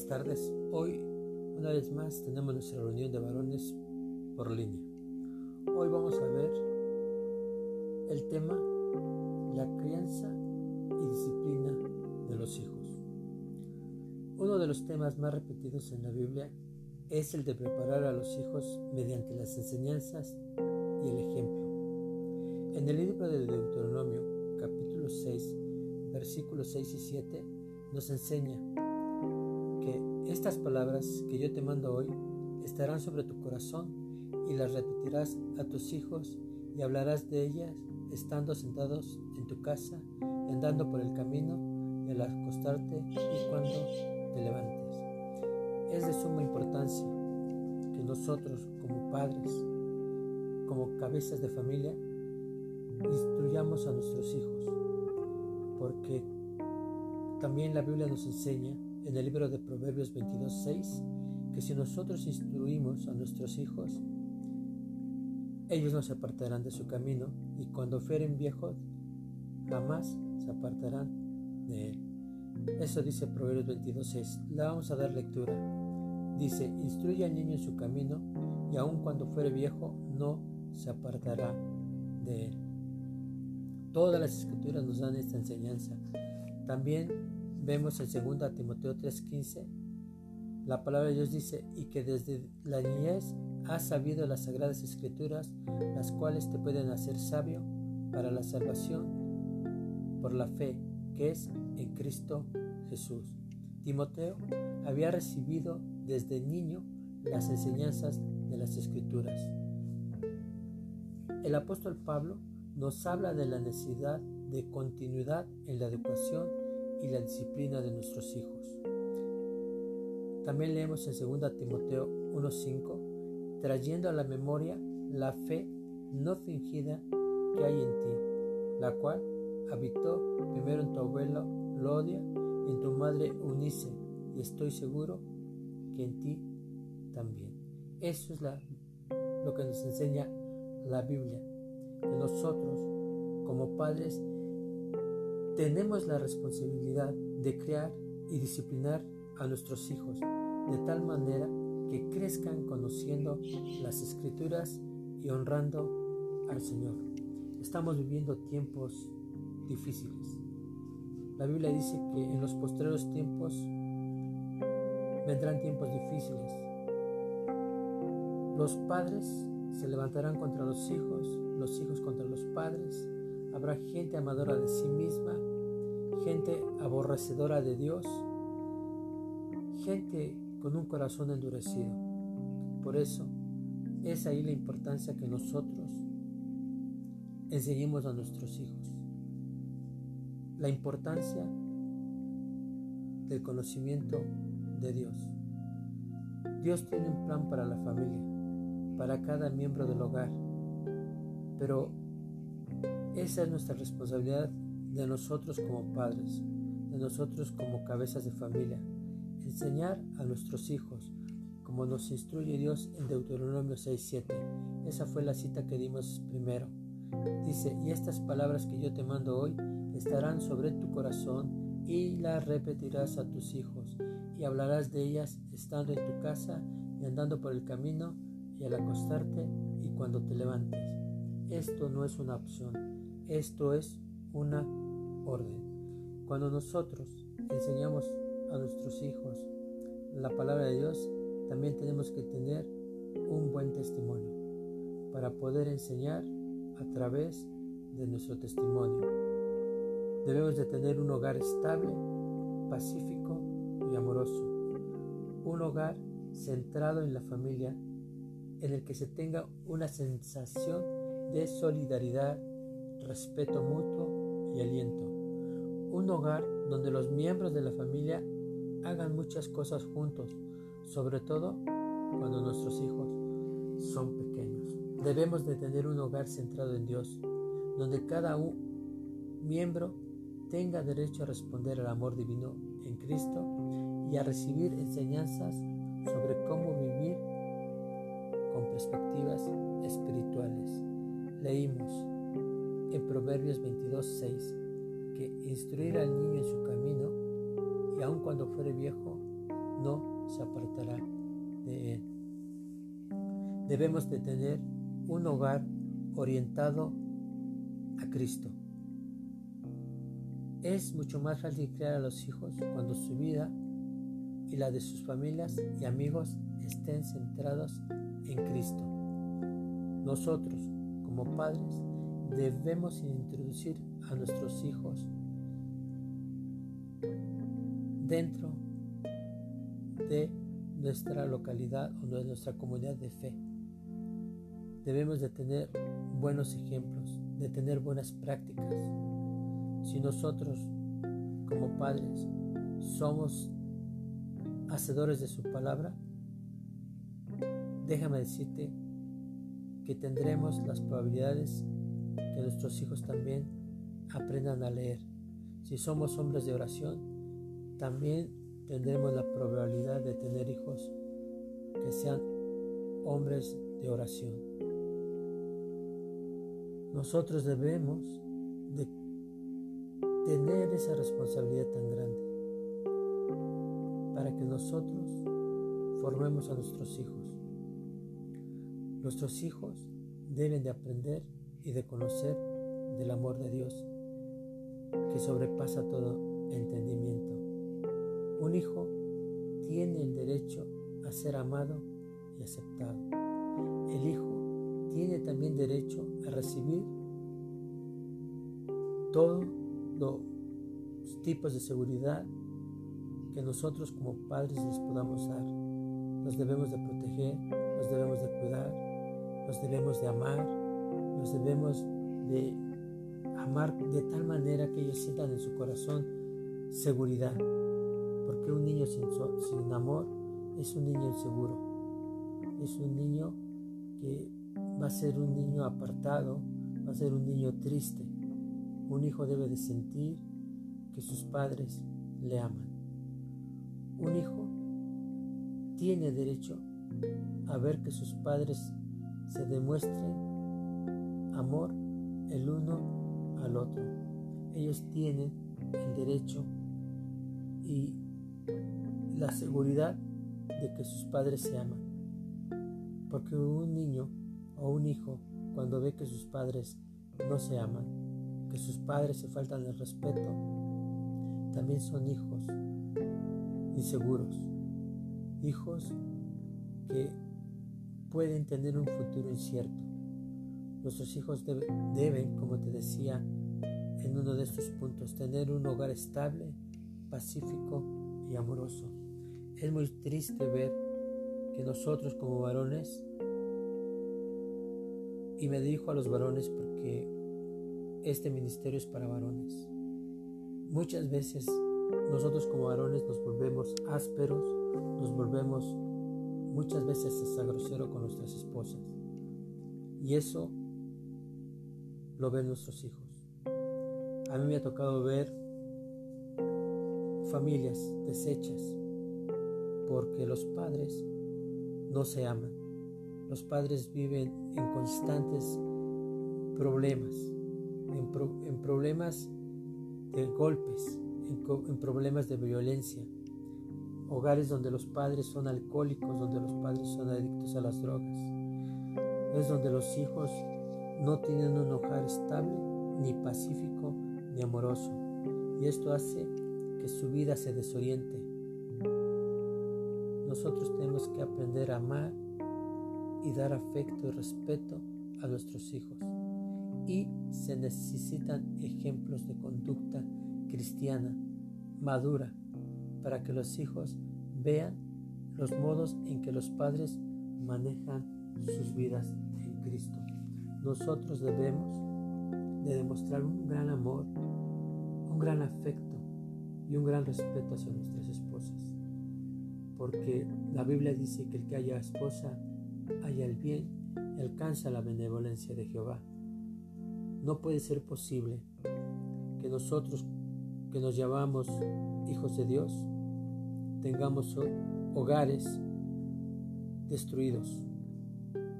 buenas tardes. Hoy, una vez más, tenemos nuestra reunión de varones por línea. Hoy vamos a ver el tema, la crianza y disciplina de los hijos. Uno de los temas más repetidos en la Biblia es el de preparar a los hijos mediante las enseñanzas y el ejemplo. En el libro de Deuteronomio, capítulo 6, versículos 6 y 7, nos enseña que estas palabras que yo te mando hoy estarán sobre tu corazón y las repetirás a tus hijos y hablarás de ellas estando sentados en tu casa andando por el camino al acostarte y cuando te levantes. Es de suma importancia que nosotros como padres, como cabezas de familia, instruyamos a nuestros hijos, porque también la Biblia nos enseña en el libro de Proverbios 22.6 que si nosotros instruimos a nuestros hijos, ellos no se apartarán de su camino y cuando fueren viejos, jamás se apartarán de él. Eso dice Proverbios 22.6. Le vamos a dar lectura. Dice, instruye al niño en su camino y aun cuando fuere viejo, no se apartará de él. Todas las escrituras nos dan esta enseñanza. También vemos en 2 Timoteo 3:15, la palabra de Dios dice, y que desde la niñez has sabido las sagradas escrituras, las cuales te pueden hacer sabio para la salvación por la fe que es en Cristo Jesús. Timoteo había recibido desde niño las enseñanzas de las escrituras. El apóstol Pablo nos habla de la necesidad de continuidad en la educación y la disciplina de nuestros hijos. También leemos en 2 Timoteo 1.5, trayendo a la memoria la fe no fingida que hay en ti, la cual habitó primero en tu abuelo Lodia y en tu madre Unice, y estoy seguro que en ti también. Eso es lo que nos enseña la Biblia, que nosotros como padres tenemos la responsabilidad de crear y disciplinar a nuestros hijos de tal manera que crezcan conociendo las escrituras y honrando al Señor. Estamos viviendo tiempos difíciles. La Biblia dice que en los postreros tiempos vendrán tiempos difíciles. Los padres se levantarán contra los hijos, los hijos contra los padres. Habrá gente amadora de sí misma gente aborrecedora de Dios, gente con un corazón endurecido. Por eso es ahí la importancia que nosotros enseñemos a nuestros hijos. La importancia del conocimiento de Dios. Dios tiene un plan para la familia, para cada miembro del hogar, pero esa es nuestra responsabilidad de nosotros como padres, de nosotros como cabezas de familia, enseñar a nuestros hijos, como nos instruye Dios en Deuteronomio 6.7. Esa fue la cita que dimos primero. Dice, y estas palabras que yo te mando hoy estarán sobre tu corazón y las repetirás a tus hijos y hablarás de ellas estando en tu casa y andando por el camino y al acostarte y cuando te levantes. Esto no es una opción, esto es una orden. Cuando nosotros enseñamos a nuestros hijos la palabra de Dios, también tenemos que tener un buen testimonio para poder enseñar a través de nuestro testimonio. Debemos de tener un hogar estable, pacífico y amoroso. Un hogar centrado en la familia en el que se tenga una sensación de solidaridad, respeto mutuo y aliento. Un hogar donde los miembros de la familia hagan muchas cosas juntos, sobre todo cuando nuestros hijos son pequeños. Debemos de tener un hogar centrado en Dios, donde cada miembro tenga derecho a responder al amor divino en Cristo y a recibir enseñanzas sobre cómo vivir con perspectivas espirituales. Leímos en Proverbios 22, 6, que instruir al niño en su camino, y aun cuando fuere viejo, no se apartará de él. Debemos de tener un hogar orientado a Cristo. Es mucho más fácil criar a los hijos cuando su vida y la de sus familias y amigos estén centrados en Cristo. Nosotros, como padres, debemos introducir a nuestros hijos dentro de nuestra localidad o de nuestra comunidad de fe. Debemos de tener buenos ejemplos, de tener buenas prácticas. Si nosotros, como padres, somos hacedores de su palabra, déjame decirte que tendremos las probabilidades nuestros hijos también aprendan a leer. Si somos hombres de oración, también tendremos la probabilidad de tener hijos que sean hombres de oración. Nosotros debemos de tener esa responsabilidad tan grande para que nosotros formemos a nuestros hijos. Nuestros hijos deben de aprender y de conocer del amor de Dios que sobrepasa todo entendimiento. Un hijo tiene el derecho a ser amado y aceptado. El hijo tiene también derecho a recibir todos los tipos de seguridad que nosotros como padres les podamos dar. Los debemos de proteger, los debemos de cuidar, los debemos de amar, los debemos de amar de tal manera que ellos sientan en su corazón seguridad. Porque un niño sin, sin amor es un niño inseguro. Es un niño que va a ser un niño apartado, va a ser un niño triste. Un hijo debe de sentir que sus padres le aman. Un hijo tiene derecho a ver que sus padres se demuestren amor el uno al otro. Ellos tienen el derecho y la seguridad de que sus padres se aman. Porque un niño o un hijo, cuando ve que sus padres no se aman, que sus padres se faltan el respeto, también son hijos inseguros, hijos que pueden tener un futuro incierto. Nuestros hijos deben, como te decía en uno de estos puntos, tener un hogar estable, pacífico y amoroso. Es muy triste ver que nosotros como varones, y me dirijo a los varones porque este ministerio es para varones, muchas veces nosotros como varones nos volvemos ásperos, nos volvemos muchas veces hasta grosero con nuestras esposas. Y eso lo ven nuestros hijos. A mí me ha tocado ver familias deshechas porque los padres no se aman. Los padres viven en constantes problemas, en, problemas de golpes, en, problemas de violencia, hogares donde los padres son alcohólicos, donde los padres son adictos a las drogas. Es donde los hijos no tienen un hogar estable, ni pacífico, ni amoroso. Y esto hace que su vida se desoriente. Nosotros tenemos que aprender a amar y dar afecto y respeto a nuestros hijos. Y se necesitan ejemplos de conducta cristiana, madura, para que los hijos vean los modos en que los padres manejan sus vidas en Cristo. Nosotros debemos de demostrar un gran amor, un gran afecto y un gran respeto hacia nuestras esposas. Porque la Biblia dice que el que haya esposa haya el bien y alcanza la benevolencia de Jehová. No puede ser posible que nosotros que nos llamamos hijos de Dios, tengamos hogares destruidos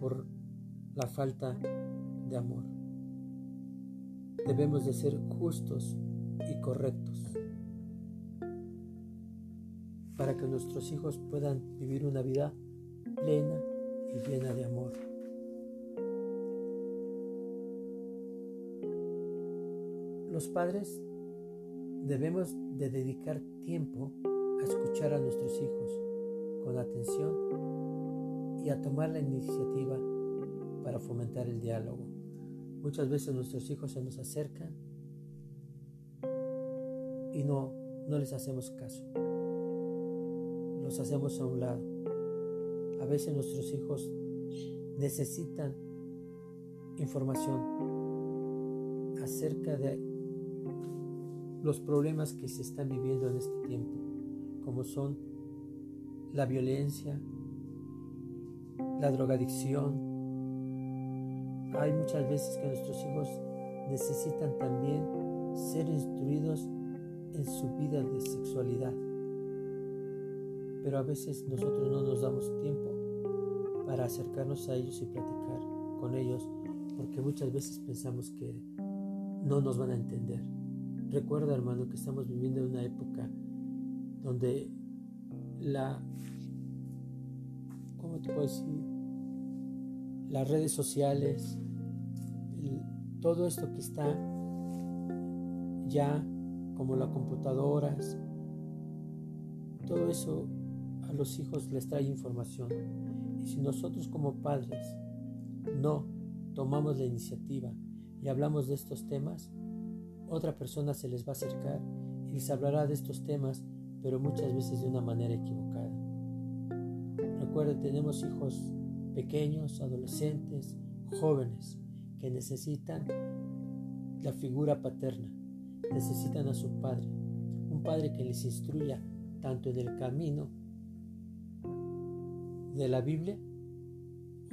por la falta de amor. Debemos de ser justos y correctos para que nuestros hijos puedan vivir una vida plena y llena de amor. Los padres debemos de dedicar tiempo a escuchar a nuestros hijos con atención y a tomar la iniciativa para fomentar el diálogo. Muchas veces nuestros hijos se nos acercan y no, no les hacemos caso. Los hacemos a un lado. A veces nuestros hijos necesitan información acerca de los problemas que se están viviendo en este tiempo, como son la violencia, la drogadicción. Hay muchas veces que nuestros hijos necesitan también ser instruidos en su vida de sexualidad. Pero a veces nosotros no nos damos tiempo para acercarnos a ellos y platicar con ellos porque muchas veces pensamos que no nos van a entender. Recuerda hermano que estamos viviendo en una época donde la, ¿cómo te puedo decir? Las redes sociales, todo esto que está ya como las computadoras, todo eso a los hijos les trae información. Y si nosotros como padres no tomamos la iniciativa y hablamos de estos temas, otra persona se les va a acercar y les hablará de estos temas, pero muchas veces de una manera equivocada. Recuerden, tenemos hijos pequeños, adolescentes, jóvenes, que necesitan la figura paterna, necesitan a su padre, un padre que les instruya tanto en el camino de la Biblia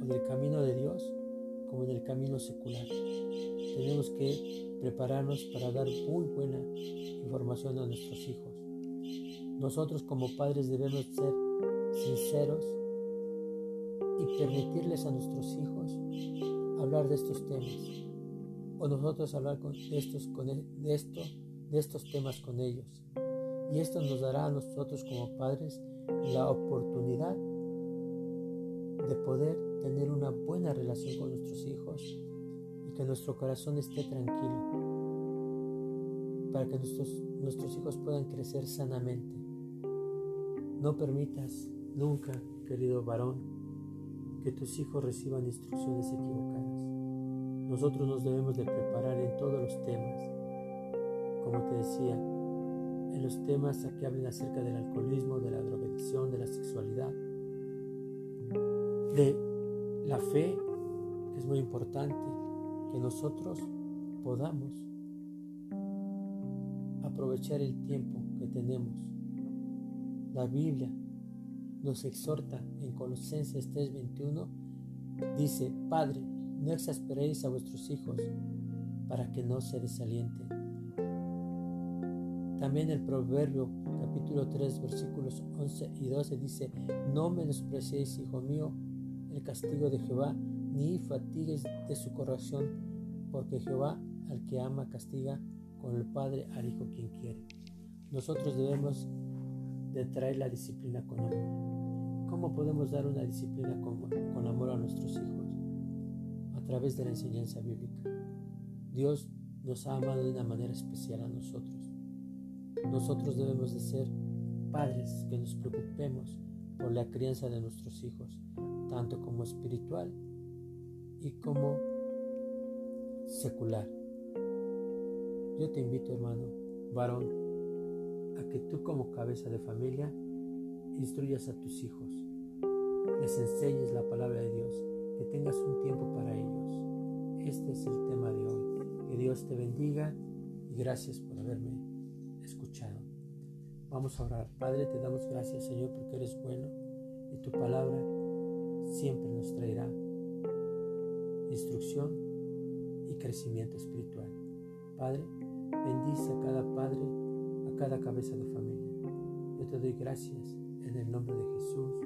o del camino de Dios como en el camino secular. Tenemos que prepararnos para dar muy buena información a nuestros hijos. Nosotros como padres debemos ser sinceros y permitirles a nuestros hijos hablar de estos temas o nosotros hablar con estos, con e, de, esto, de estos temas con ellos. Y esto nos dará a nosotros como padres la oportunidad de poder tener una buena relación con nuestros hijos y que nuestro corazón esté tranquilo para que nuestros, nuestros hijos puedan crecer sanamente. No permitas nunca, querido varón, que tus hijos reciban instrucciones equivocadas. Nosotros nos debemos de preparar en todos los temas. Como te decía, en los temas que hablen acerca del alcoholismo, de la drogadicción, de la sexualidad, de la fe, es muy importante, que nosotros podamos aprovechar el tiempo que tenemos. La Biblia nos exhorta en Colosenses 3:21, dice, Padre, no exasperéis a vuestros hijos para que no se desalienten. También el Proverbio capítulo 3 versículos 11 y 12 dice, no menospreciéis, hijo mío, el castigo de Jehová, ni fatigues de su corrección, porque Jehová al que ama castiga con el Padre al Hijo quien quiere. Nosotros debemos de traer la disciplina con amor. ¿Cómo podemos dar una disciplina con, amor a nuestros hijos? través de la enseñanza bíblica. Dios nos ha amado de una manera especial a nosotros. Nosotros debemos de ser padres que nos preocupemos por la crianza de nuestros hijos, tanto como espiritual y como secular. Yo te invito, hermano, varón, a que tú como cabeza de familia instruyas a tus hijos, les enseñes la palabra de Dios, que tengas un tiempo para ellos. Este es el tema de hoy. Que Dios te bendiga y gracias por haberme escuchado. Vamos a orar. Padre, te damos gracias, Señor, porque eres bueno y tu palabra siempre nos traerá instrucción y crecimiento espiritual. Padre, bendice a cada padre, a cada cabeza de familia. Yo te doy gracias en el nombre de Jesús.